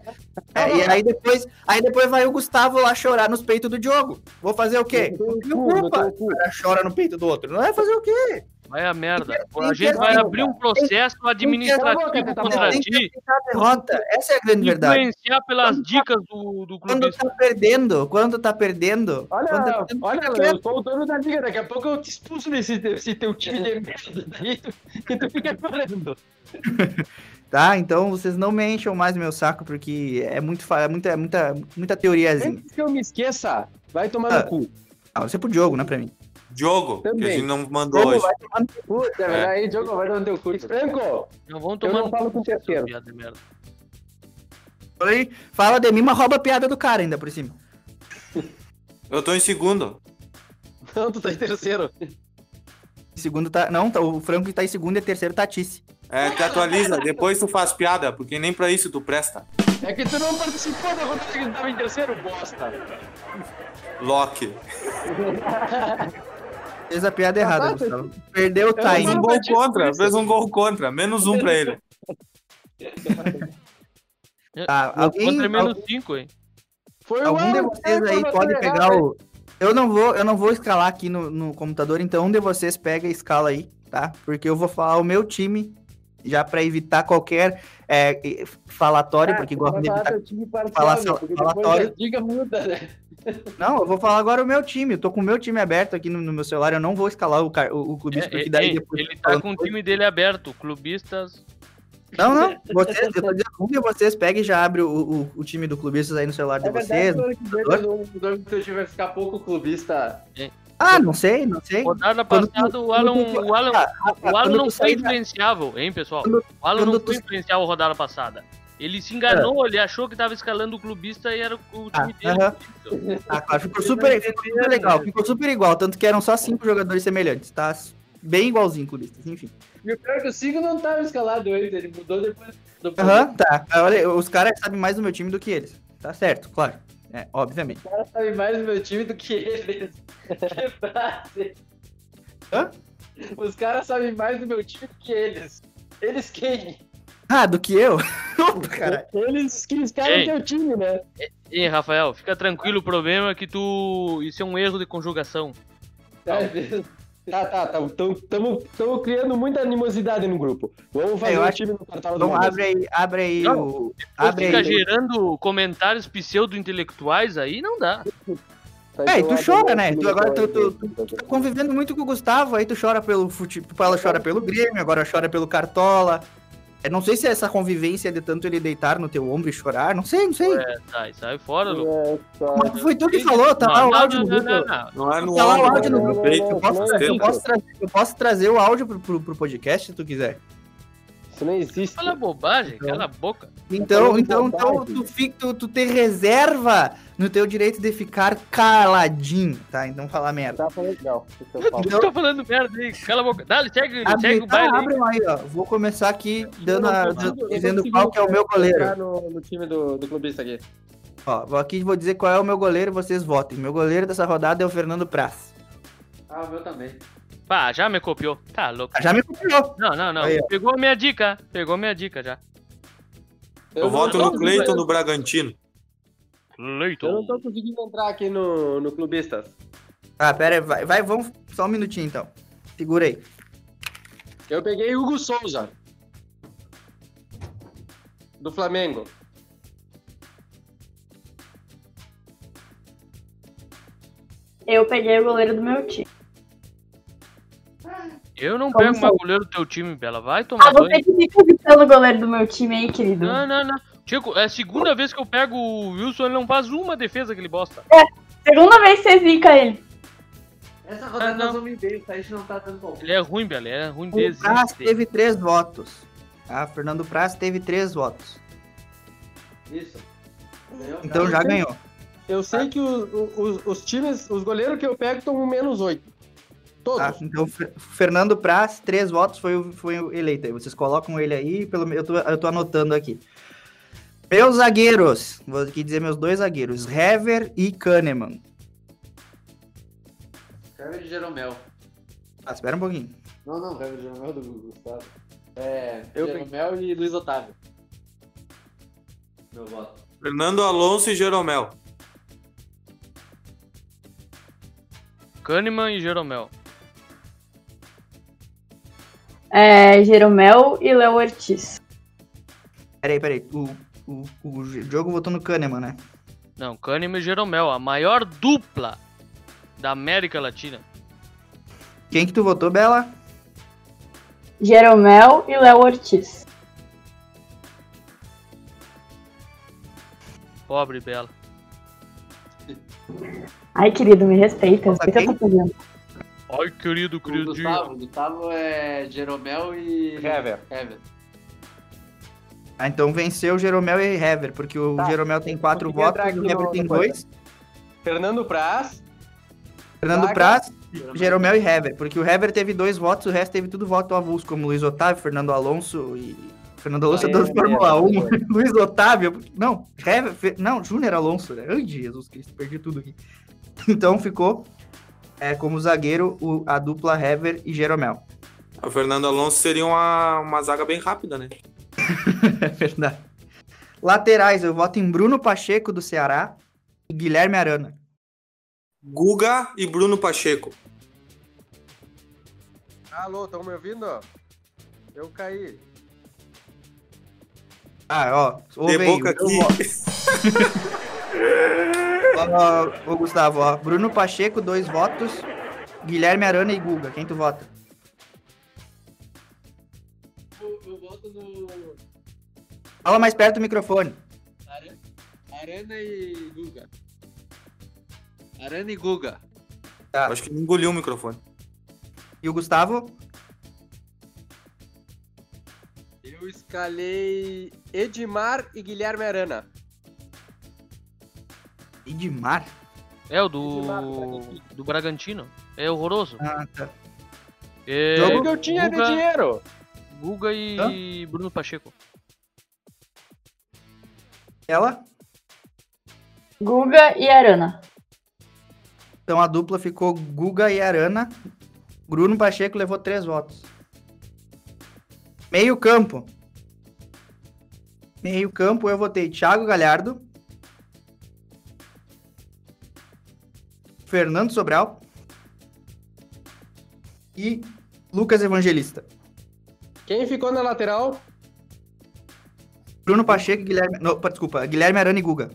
G: É, e aí depois, aí depois vai o Gustavo lá chorar nos peitos do Diogo. Vou fazer o quê? Culpa. O cara chora no peito do outro. Não é fazer o quê?
I: Vai a merda.
G: Tem
I: A gente vai abrir um processo administrativo
K: tem
I: contra
G: Tem que
I: ti.
G: derrota. Essa é a grande verdade.
I: Influenciar pelas dicas do, do
G: Quando
I: clubista.
G: tá perdendo, quando tá perdendo.
K: Olha,
G: quando tá perdendo,
K: olha, eu sou o dono da liga. Daqui a pouco eu te expulso desse, desse teu time de merda daí tu- e tu fica chorando.
G: Tá, então vocês não me enchem mais meu saco, porque é, muito, é muita, é muita, muita teoriazinha.
K: Antes que eu me esqueça, vai tomar
G: Ah.
K: no cu.
G: Ah, você é pro Diogo, não é pra mim.
B: Diogo, que a
K: Também.
B: gente não mandou
G: Diogo
B: hoje.
G: vai tomar no cu.
K: Puta, é. aí, Diogo, vai dar no teu cu. Franco,
I: Não vão
K: eu
I: tomar
K: não
I: no
K: falo com o terceiro.
I: piada de merda.
G: Aí, Fala de mim, mas rouba a piada do cara ainda por cima.
B: Eu tô em segundo.
K: Não, tu tá em terceiro.
G: Segundo tá. Não, tá- o Franco tá em segundo e terceiro tá Tice.
B: É, te atualiza. Depois tu faz piada, porque nem pra isso tu presta.
K: É que tu não participou da rodada que tu tava em terceiro, bosta.
B: Loki.
G: Fez a piada errada,
K: tá,
G: Gustavo. Perdeu o
B: Fez um
G: time.
B: gol contra. Fez um gol contra. Menos um pra ele.
G: Tá, alguém,
I: Contra menos 5, hein?
K: Foi o
G: algum de vocês
K: né,
G: aí pode
K: eu
G: pegar
K: errado,
G: o. Eu não vou, eu não vou escalar aqui no, no computador, então um de vocês pega a escala aí, tá? Porque eu vou falar o meu time, já pra evitar qualquer é, e- falatório,
K: Ah,
G: porque
K: vai
G: de evitar.
K: time né,
G: falatório.
K: depois a dica muda, né?
G: Não, eu vou falar agora o meu time. Eu tô com o meu time aberto aqui no, no meu celular. Eu não vou escalar o, o, o clubista,
I: É,
G: porque
I: é,
G: daí
I: é,
G: depois.
I: ele tá com o time dele aberto. Clubistas.
G: Não, não. Vocês, eu tô dizendo, um de vocês pega e já abre o, o, o time do clubistas aí no celular de
K: É
G: vocês.
K: verdade, que teu time vai ficar pouco clubista.
G: Ah, não sei, não sei.
I: Rodada passada, o Alan,
G: tu-
I: o Alan,
G: Ah, ah,
I: o Alan não foi influenciável, hein, pessoal?
G: Quando-
I: O Alan não
G: tu-
I: foi influenciável rodada passada. Ele se enganou, ele achou que tava escalando o clubista e era o
G: Ah,
I: time dele.
G: aham. Ah, claro, ficou super, ficou super legal, ficou super igual, tanto que eram só cinco jogadores semelhantes, tá? Bem igualzinho, clubistas, enfim.
K: E o pior é que o Sigo não tava escalado antes, ele mudou depois. do
G: Aham, tá. Olha, os caras sabem mais do meu time do que eles. Tá certo, claro. É, obviamente.
K: Os caras sabem mais do meu time do que eles. Que frase.
G: Hã?
K: Os caras sabem mais do meu time do que eles. Eles quem?
G: Ah, do que eu? Caralho.
K: Eles que escalam teu time, né?
I: Ei, Rafael, fica tranquilo, o problema é que tu. Isso é um erro de conjugação.
K: Tá, tá, tá. Estamos criando muita animosidade no grupo. Vamos fazer
G: É, eu
K: o
G: acho-
K: time no cartão do
G: Então abre aí, abre aí
I: Não,
G: o. Abre
I: fica
G: aí.
I: gerando comentários pseudo-intelectuais aí, não dá.
K: Tá,
G: É, e
K: então
G: tu chora, né? Tu agora
K: do-
G: tu- tu- Tá convivendo muito com o Gustavo, aí tu chora pelo futebol, ela chora pelo Grêmio, agora chora pelo Cartola. Eu não sei se é essa convivência de tanto ele deitar no teu ombro e chorar, não sei, não sei.
I: É, sai, sai fora, Lu.
K: É, tá.
G: Mas foi tu que falou, tá lá o áudio
I: não,
G: no
I: não,
B: é no
G: Tá lá o áudio no
B: é
G: grupo.
B: peito,
G: Eu posso, eu posso trazer, eu posso trazer o áudio pro, pro, pro podcast se tu quiser.
H: Isso não existe.
I: Fala bobagem, cala a boca.
G: Então, então, então tu, tu, tu te reserva no teu direito de ficar caladinho, tá? Então fala merda.
H: Tá falando legal. Eu.
I: Tu tá falando merda aí, cala a boca. Segue,
G: Abre,
I: segue o
G: tá,
I: baile aí.
G: abre um aí, ó. Vou começar aqui dando
H: Eu
G: a-
H: eu
G: dizendo qual que é o meu goleiro.
H: No, no time do, do clubista aqui.
G: Ó, vou aqui vou dizer qual é o meu goleiro, vocês votem. Meu goleiro dessa rodada é o Fernando Praz.
K: Ah, o meu também.
I: Pá, já me copiou. Tá louco.
G: Já me copiou.
I: Não, não, não.
G: Aí.
I: Pegou a minha dica. Pegou a minha dica já.
B: Eu,
H: não
B: voto no Cleiton do Bragantino.
H: Eu não
I: Leiton.
H: tô conseguindo entrar aqui no, no clubistas.
G: Ah, pera aí, vai, vai, vamos só um minutinho então. Segura aí.
H: Eu peguei Hugo Souza. Do Flamengo.
J: Eu peguei o goleiro do meu time.
I: Eu não
J: Como
I: pego mais goleiro do teu time, Bela. Vai tomar
J: Ah, você
I: banho.
J: que fica evitando o goleiro do meu time aí, querido.
I: Não, não, não. Chico, é a segunda vez que eu pego o Wilson, ele não faz uma defesa que ele bosta.
J: Segunda vez que você zica ele.
K: Essa rodada
I: Ah, não.
K: nós vamos bem, a gente não tá dando bom.
I: Ele é ruim, Bela. Ele é ruim
G: O
I: desde.
G: Praz teve três votos. Ah, Fernando Praz teve três votos.
K: Isso. Ganhou?
G: Então já ganhou.
H: Eu sei que o- o- os, os times, os goleiros que eu pego estão com menos 8. Todos.
G: Tá, então Fer- Fernando Praz, três votos, foi, o- foi o eleito. Aí Vocês colocam ele aí, pelo, eu, tô, eu tô anotando aqui. Meus zagueiros, vou aqui dizer meus dois zagueiros, Hever e Kahneman.
K: Herbert Jeromel.
G: Ah, espera um pouquinho.
K: Não, não, Herbert Jeromel do Gustavo. É,
H: Eu
K: Jeromel e Luiz Otávio. Meu voto.
B: Fernando Alonso e Jeromel.
I: Kahneman e Jeromel.
J: É, Jeromel e Léo Ortiz.
G: Peraí, peraí. O, o, o Diogo votou no Kahneman, né?
I: Não, Kahneman e Jeromel. A maior dupla da América Latina.
G: Quem que tu votou, Bela?
J: Jeromel e Léo Ortiz.
I: Pobre Bela.
J: Ai, querido, me respeita.
G: Nossa,
J: O que eu tô fazendo?
I: Ai, querido,
K: O
I: queridinho.
K: Gustavo, Gustavo é Jeromel e.
H: Hever.
K: Hever.
G: Ah, então venceu Jeromel e Hever, porque o
H: Tá.
G: Jeromel tem quatro votos,
H: entrar
G: o Hever tem dois.
H: Fernando Praz.
G: Fernando. Praz, Jeromel e Hever, porque o Hever teve dois votos, o resto teve tudo voto avulso, como Luiz Otávio, Fernando Alonso e. Fernando Alonso é
H: Aí,
G: da
H: aí,
G: Fórmula
H: aí,
G: 1, Luiz Otávio. Não, Hever, Fe- não, Júnior Alonso, né? Ai, Jesus Cristo, perdi tudo aqui. Então ficou é, como zagueiro o- a dupla Hever e Jeromel.
B: O Fernando Alonso seria uma, uma zaga bem rápida, né?
G: É verdade. Laterais, eu voto em Bruno Pacheco do Ceará e Guilherme Arana.
B: Guga e Bruno Pacheco.
H: Alô, estão me ouvindo? Eu caí.
G: Ah, ó, ouve
B: De
G: aí,
B: boca aqui.
G: Ó, ô, Gustavo, ó, Bruno Pacheco, dois votos. Guilherme Arana e Guga, quem tu vota?
K: Eu, eu voto no.
G: Fala mais perto do microfone.
K: Ara- Arana e Guga. Arana e Guga.
G: Tá.
B: Acho que ele engoliu o microfone.
G: E o Gustavo?
H: Eu escalei Edmar e Guilherme Arana.
G: Edmar?
I: É o do. do Bragantino. É horroroso.
G: Ah, tá.
I: É,
H: Jogo que eu tinha de
I: Guga,
H: dinheiro.
I: Guga e Bruno Pacheco.
G: Ela?
J: Guga e Arana.
G: Então a dupla ficou Guga e Arana. Bruno Pacheco levou três votos. Meio campo. Meio campo eu votei Thiago Galhardo. Fernando Sobral. E Lucas Evangelista.
H: Quem ficou na lateral?
G: Bruno Pacheco e Guilherme. Não, desculpa, Guilherme Arana e Guga.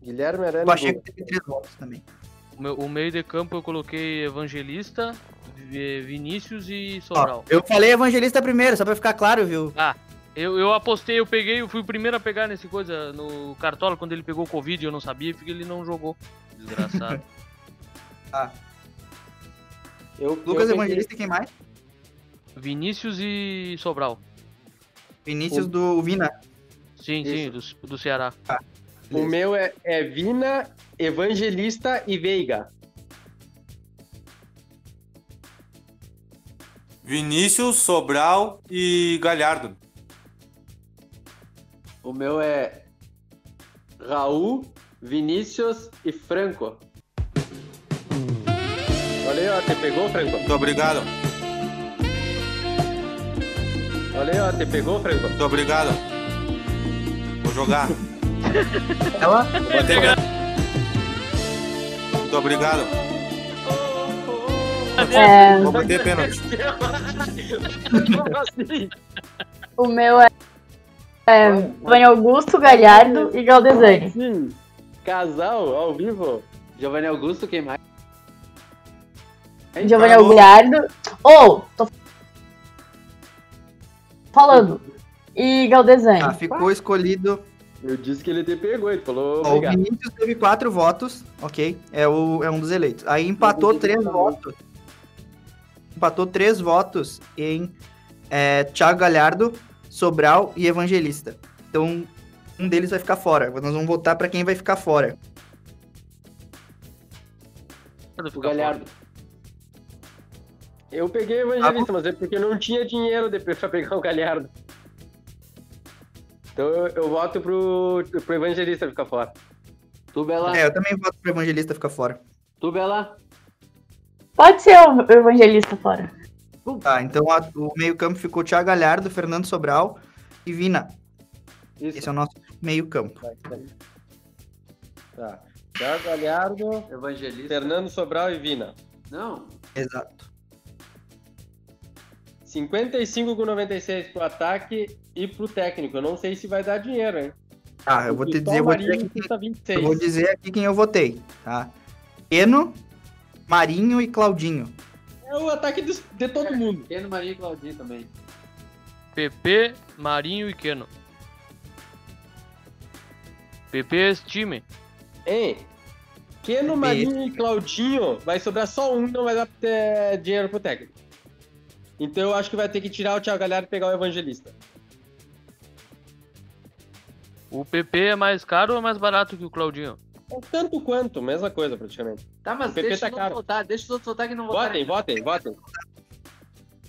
H: Guilherme Arana
G: O
H: e
G: Pacheco
H: Guga.
G: teve três votos também.
I: O, meu- o meio de campo eu coloquei Evangelista, Vi- Vinícius e
G: Ó,
I: Sobral.
G: eu falei Evangelista primeiro, só pra ficar claro, viu?
I: Ah, eu, eu apostei, eu peguei, eu fui o primeiro a pegar nesse coisa no Cartola quando ele pegou Covid, eu não sabia porque ele não jogou. Desgraçado.
G: Ah,
H: Eu,
G: Lucas
H: eu
G: Evangelista e quem mais?
I: Vinícius e Sobral.
G: Vinícius do Vina.
I: Sim, sim, do, do Ceará.
H: O meu é, é Vina, Evangelista e Veiga.
B: Vinícius, Sobral e Galhardo.
K: O meu é Raul, Vinícius e Franco.
H: Olha aí, ó, você pegou, Franco?
B: Muito obrigado.
H: Olha aí, ó, você pegou, Franco?
B: Muito obrigado. Jogar.
G: Ela?
B: Vou bater. Muito obrigado.
J: É,
B: Vou bater pênalti.
J: O meu é, é Giovanni Augusto, Galhardo e Galdesani.
H: Casal, ao vivo.
K: Giovanni Augusto, quem mais?
J: Giovanni Augusto, Galhardo. Ou, tô falando. E Galdesani.
G: Ah, ficou escolhido.
H: Eu disse que ele te pegou, ele falou.
G: Ó, o. Vinícius teve quatro votos, ok? É, o, é um dos eleitos. Aí empatou três votos. Empatou três votos em é, Thiago Galhardo, Sobral e Evangelista. Então, um deles vai ficar fora. Nós vamos votar pra quem vai ficar fora.
K: O Galhardo.
H: Eu peguei Evangelista, mas é porque eu não tinha dinheiro depois pra pegar o Galhardo. Então eu, eu voto pro, pro Evangelista ficar fora.
K: Tu, Bela.
G: É, eu também voto pro Evangelista ficar fora.
K: Tu, Bela.
J: Pode ser o o evangelista fora.
G: Tá, então a- o meio-campo ficou Thiago Galhardo, Fernando Sobral e Vina.
H: Isso.
G: Esse é o nosso meio-campo.
H: Tá. Thiago Galhardo,
K: Evangelista.
H: Fernando Sobral e Vina.
K: Não.
G: Exato.
H: 55 com 96 pro ataque e pro técnico. Eu não sei se vai dar dinheiro, hein?
G: Ah, eu vou te dizer, eu vou dizer,
H: Marinho
G: aqui,
H: custa 26.
G: eu vou dizer aqui quem eu votei, tá? Eno, Marinho e Claudinho.
H: É o ataque de, de todo mundo.
K: Keno, Marinho e Claudinho também.
I: PP, Marinho e Keno. PP é esse time.
H: Hein? Keno, Marinho e Claudinho vai sobrar só um não vai dar pra ter dinheiro pro técnico. Então eu acho que vai ter que tirar o Thiago Galhardo e pegar o Evangelista.
I: O PP é mais caro ou é mais barato que o Claudinho?
H: É tanto quanto, mesma coisa praticamente.
K: Tá, mas
H: O PP
K: deixa
H: tá
K: os outros
H: caro.
K: votar. Deixa os outros votar que não votaram.
H: Votem, votem, votem.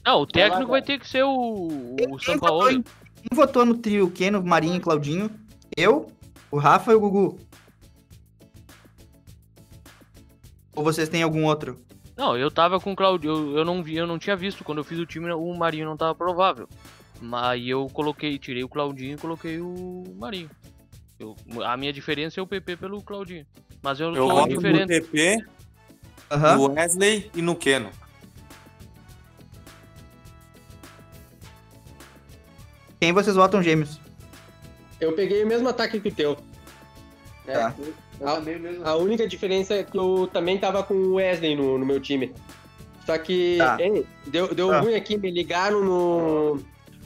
I: Não, o técnico
H: Vai lá,
I: vai ter que ser o, o
G: Quem
I: São
G: votou,
I: Paulo.
G: em- quem votou no trio Keno, Marinho e Claudinho? Eu, o Rafa e o Gugu. Ou vocês têm algum outro?
I: Não, eu tava com o Claudio, eu, eu não vi, eu não tinha visto quando eu fiz o time, o Marinho não tava provável. Mas eu coloquei, tirei o Claudinho e coloquei o Marinho. Eu- a minha diferença é o PP pelo Claudinho. Mas eu,
B: Eu
I: sou
B: voto no
I: diferente.
B: PP,
G: Aham.
B: no Wesley e no Keno.
G: Quem vocês votam gêmeos?
H: Eu peguei o mesmo ataque que o teu.
K: É,
G: Tá.
K: eu, mesmo.
H: A única diferença é que eu também tava com o Wesley no, no meu time. Só que
G: Tá.
H: hein, deu, deu
G: Tá.
H: ruim aqui, me ligaram no,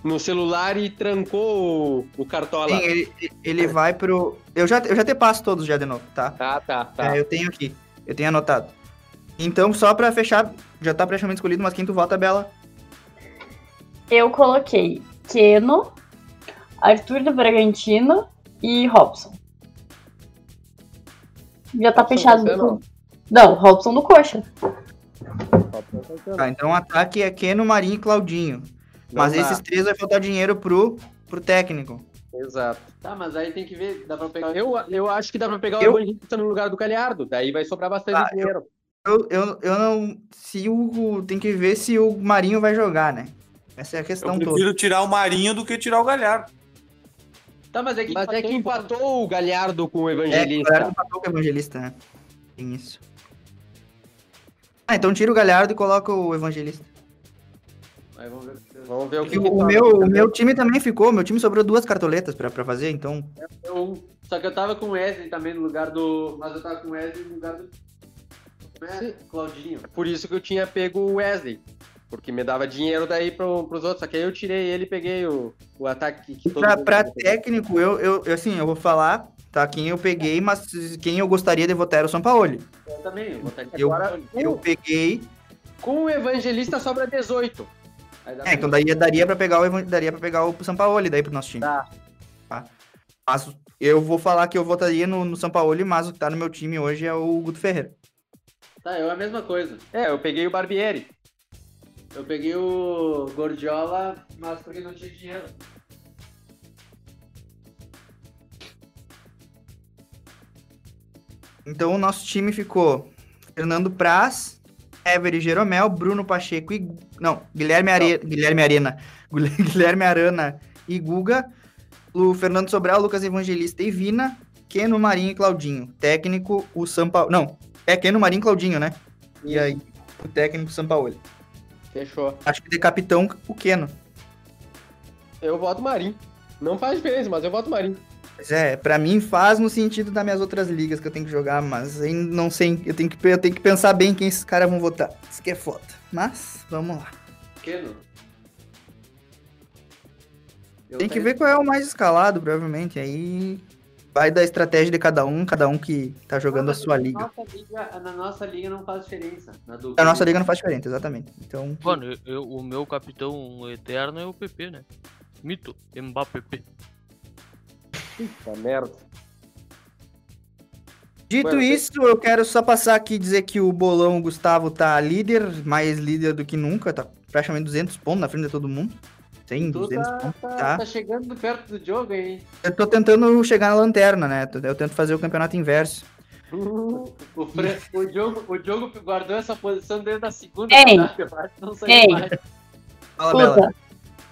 H: no celular e trancou o, o cartola.
G: Sim, ele, ele vai pro. Eu já, eu já te passo todos já de novo, tá?
H: Tá, tá, tá.
G: É, eu tenho aqui. Eu tenho anotado. Então, só pra fechar, já tá praticamente escolhido, mas quem tu vota, Bela?
J: Eu coloquei Keno, Arthur do Bragantino e Robson. Já tá
H: Robson
J: fechado. do-
H: não?
J: Não, Robson do Coxa.
G: Tá, então o ataque é Keno, Marinho e Claudinho. Mas
H: dá.
G: esses três vai faltar dinheiro pro, pro técnico.
H: Exato.
K: Tá, mas aí tem que ver, dá pra pegar.
H: Eu, eu acho que dá pra pegar
G: Eu-
H: o Evangelista no lugar do Galhardo. Daí vai sobrar bastante
G: Tá,
H: dinheiro.
G: Eu, eu, eu não. Se o. Tem que ver se o Marinho vai jogar, né? Essa é a
B: Eu
G: questão toda.
B: prefiro tirar o Marinho do que tirar o Galhardo.
K: Tá, mas é que
H: Mas é que empatou o Galhardo com o
G: É, o
H: Evangelista.
G: Galhardo empatou com o Evangelista, né? Tem isso. Ah, então tira o Galhardo e coloca o Evangelista.
K: Aí vamos ver.
H: Vamos ver o que,
G: E
H: que
G: o, o
H: tá.
G: meu, o meu time também ficou. Meu time sobrou duas cartoletas pra, pra fazer, então.
K: Eu, só que eu tava com o Wesley também no lugar do. Mas eu tava com o Wesley no lugar do. É, Claudinho.
H: Por isso que eu tinha pego o Wesley. Porque me dava dinheiro daí pro, pros outros. Só que aí eu tirei ele e peguei o, o ataque que todo
G: Pra,
H: mundo
G: pra técnico, eu, eu, assim, eu vou falar, tá? Quem eu peguei, mas quem eu gostaria de votar era o São Paulo.
K: Eu também, eu aqui
G: Eu,
K: agora.
G: eu peguei.
H: Com o Evangelista sobra 18.
G: É, então daí daria pra pegar o daria para pegar o Sampaoli daí pro nosso time.
K: Tá.
G: Tá. Mas eu vou falar que eu votaria no, no Sampaoli, mas o que tá no meu time hoje é o Guto Ferreira.
K: Tá, eu a mesma coisa.
H: É, eu peguei o Barbieri.
K: Eu peguei o Gordiola, mas porque não tinha dinheiro.
G: Então o nosso time ficou Fernando Praz, Ever Jeromel, Bruno Pacheco e. Não, Guilherme, Are... Guilherme Arena. Guilherme Arana e Guga. O Fernando Sobral, Lucas Evangelista e Vina. Keno, Marinho e Claudinho. Técnico, o Sampa. Não, é Keno, Marinho e Claudinho, né? E aí, o técnico São Paulo.
H: Fechou.
G: Acho que de capitão, o Keno.
H: Eu voto Marinho. Não faz diferença, mas eu voto Marinho.
G: Mas é, pra mim faz no sentido das minhas outras ligas que eu tenho que jogar, mas ainda não sei, eu tenho que, eu tenho que pensar bem quem esses caras vão votar. Isso que é foda. Mas, vamos lá.
K: Pequeno. Eu
G: Tem que ver qual é o mais escalado, provavelmente. Aí vai da estratégia de cada um, cada um que tá jogando a sua
K: Na
G: liga.
K: nossa liga- Na nossa liga não faz diferença. Na do
G: A nossa liga não faz diferença, exatamente. Então,
I: Mano, eu- eu- o meu capitão eterno é o PP, né? Mito, Mbappé.
H: Puta merda.
G: dito isso, eu quero só passar aqui e dizer que o bolão Gustavo tá líder, mais líder do que nunca, tá praticamente 200 pontos na frente de todo mundo. 100,
K: Tu
G: 200
K: tá,
G: pontos,
K: tá,
G: tá?
K: tá chegando perto do jogo, hein?
G: Eu tô tentando chegar na lanterna, né? Eu tento fazer o campeonato inverso.
K: O, Fran- o, Diogo, o Diogo guardou essa posição desde a segunda
J: Ei.
K: rodada, não saiu
J: Ei.
K: mais.
G: Fala, Bela.
J: Escuta,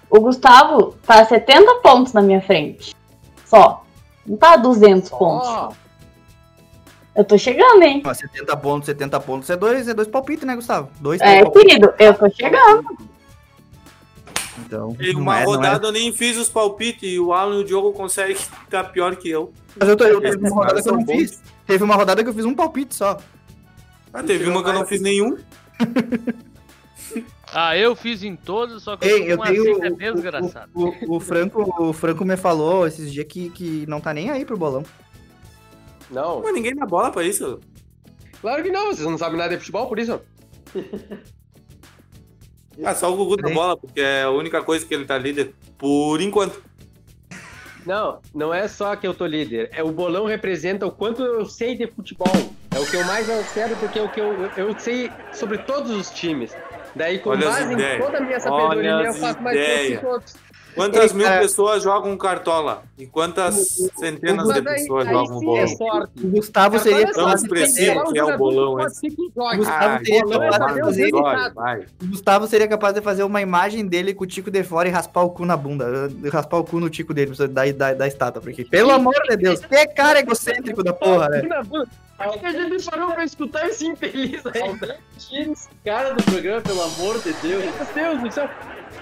J: o Gustavo tá a 70 pontos na minha frente. Só. Não tá a 200 pontos.
K: Ó,
J: Eu tô chegando, hein?
G: Ó, 70 pontos, 70 pontos. É dois, é dois palpites, né, Gustavo? Dois
J: É,
G: palpites.
J: querido, eu tô chegando.
G: Então, não
B: uma
G: é- não é-
B: rodada eu nem fiz os palpites e o Alan e o Diogo conseguem ficar pior que eu.
G: Mas eu, tô, eu teve uma rodada que eu não
B: bons.
G: fiz. Teve uma rodada que eu fiz um palpite só.
B: Ah, teve uma que eu não fiz nenhum.
I: Ah, eu fiz em todos, só que
G: Ei, eu tenho.
I: uma zica
G: O,
I: desgraçada.
G: o, o, o Franco, o Franco me falou esses dias que, que não tá nem aí pro bolão.
H: Não,
B: Mas ninguém dá bola pra isso.
H: claro que não. Vocês não sabem nada de futebol, por isso.
B: Ah, só o Gugu da bola, porque é a única coisa que ele tá líder. Por enquanto.
H: Não, não é só que eu tô líder. É o bolão representa o quanto eu sei de futebol. É o que eu mais quero, porque é o que eu, eu sei sobre todos os times. Daí, com
B: Olha as
H: base em toda a minha sabedoria, eu faço mais pontos que todos.
B: Quantas mil
G: cara,
B: pessoas jogam cartola? E quantas centenas de
H: aí-
B: pessoas
H: aí
B: jogam
H: sim
B: bolão?
H: é sorte.
G: O Gustavo seria
H: é
B: Tão
H: que
B: expressivo
H: um
B: que é o bolão.
G: O Gustavo
B: Ah,
G: teria
H: bolão é
G: capaz de
H: saber o
G: fazer.
H: resultado.
B: vai.
G: O Gustavo seria capaz de fazer uma imagem dele com o tico de fora e raspar o cu na bunda. Raspar o cu no tico dele, da, da, da estátua. Porque, pelo amor de Deus, que cara egocêntrico da porra, né?
K: Acho que a gente parou pra escutar esse infeliz aí. Tira esse cara do programa, pelo amor de Deus.
H: Meu Deus do céu.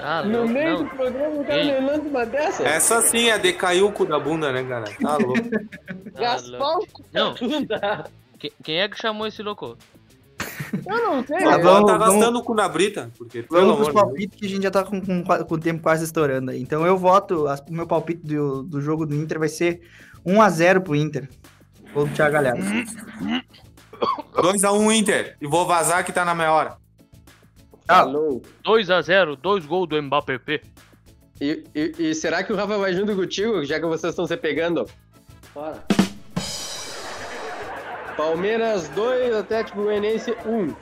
I: Ah,
H: No
I: não,
H: meio
I: não.
H: do programa, o cara
I: Ei.
H: me lança uma dessa.
B: Essa sim é decaiu o cu da bunda, né, galera? Tá louco.
H: Gaspar o cu da bunda.
I: Que- Quem é que chamou esse louco?
H: Eu não sei.
G: Tá
B: tá,
G: bom,
B: tá
G: vamos-
B: gastando o cu na brita. Porque,
G: Vamos pros palpites que a gente já tá com, com, com o tempo quase estourando aí. Então eu voto, o meu palpite do, do jogo do Inter vai ser 1x0 pro Inter. Vou do Thiago Galhardo.
B: 2x1 Inter. E vou vazar que tá na meia hora.
H: Falou.
I: 2x0, dois gols do Mbappé.
H: E, e, e será que o Rafa vai junto contigo, já que vocês estão se pegando?
K: Bora.
H: Palmeiras 2, Atlético Goianiense 1.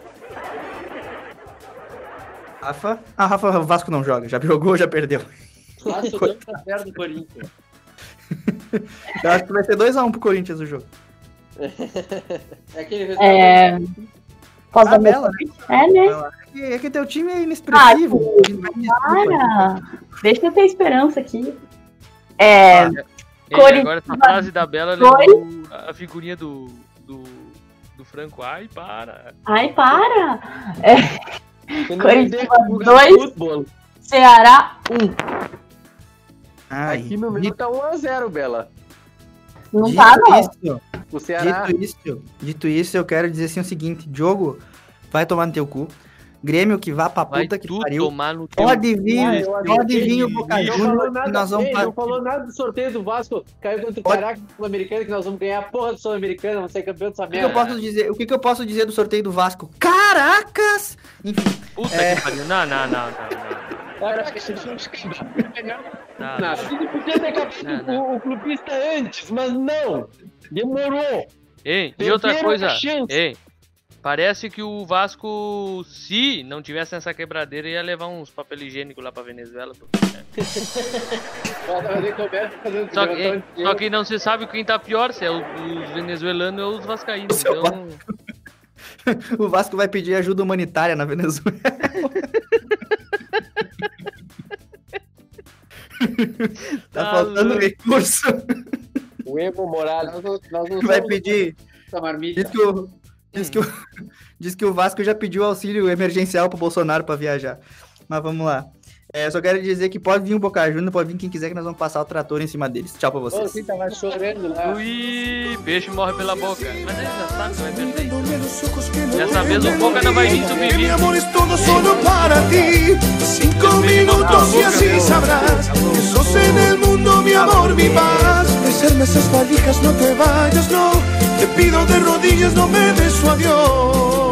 G: Rafa? Ah, Rafa, o Vasco não joga. Já jogou, já perdeu.
K: Faço 2x0 do Corinthians.
G: Eu acho que vai ser 2x1 pro Corinthians o jogo.
K: É aquele
J: É. Posso dar meu
G: Tabela,
J: palpite? É, né?
G: É que, é que teu time é inexpressivo.
J: Para! Deixa eu ter esperança aqui. É.
I: Ei,
J: Corinthians
I: agora essa frase da Bela lembrou a figurinha do, do, do Franco. Ai, para.
J: Ai, para! É, dois.
H: futebol.
J: Ceará 1.
G: Ai,
H: Aqui no meu tá 1x0, Bela.
J: Não
G: dito
J: tá, não.
G: Isso,
H: O Ceará.
G: dito isso, dito isso, eu quero dizer assim o seguinte: Diogo, vai tomar no teu cu. Grêmio que vá pra
I: Vai
G: puta que
I: tu
G: pariu.
I: tomar no
G: Pode vir, pode vir o Boca
H: Não
G: Juniors
H: falou
G: que
H: nada,
G: nós vamos
K: não falou nada do sorteio do Vasco. Caiu contra o
G: Pode-
K: Caraca Sul-Americano, que nós vamos ganhar a porra do Sul-Americano, vamos ser campeão dessa
G: O que, que eu
K: merda.
G: posso dizer? O que, que eu posso dizer do sorteio do Vasco? Caracas! Enfim,
I: Puta
G: É.
I: que pariu. Não, não, não, não,
H: que podia ter acabado o, o clubista antes, mas não. Demorou.
I: Ei, e outra coisa, ei, parece que o Vasco, se não tivesse essa quebradeira, ia levar uns papel higiênico lá pra Venezuela. pô. Só que, só que não se sabe quem tá pior, se é o- os venezuelanos ou os vascaínos. Então,
G: O Vasco vai pedir ajuda humanitária na Venezuela. tá
I: Tá
G: faltando
I: louco.
G: recurso.
H: O Evo Morales.
K: Nós nós
G: Vai pedir. Diz que, o, diz, que o, diz que o Vasco já pediu auxílio emergencial pro Bolsonaro pra viajar. Mas vamos lá. É, só quero dizer que pode vir o Boca Juniors, pode vir quem quiser que nós vamos passar o trator em cima deles. Tchau pra
K: Ô,
G: vocês.
K: Você tava chorando lá.
I: ui, peixe morre pela boca. Mas ele já sabe que vai perder. Dessa vez o Boca não vai vir subir.
C: Mi amor es todo solo para ti. Cinco minutos y así sabrás que sos en el mundo mi amor, mi paz. Besarme esas valijas, no te vayas, no. Te pido de rodillas, no me des su adiós.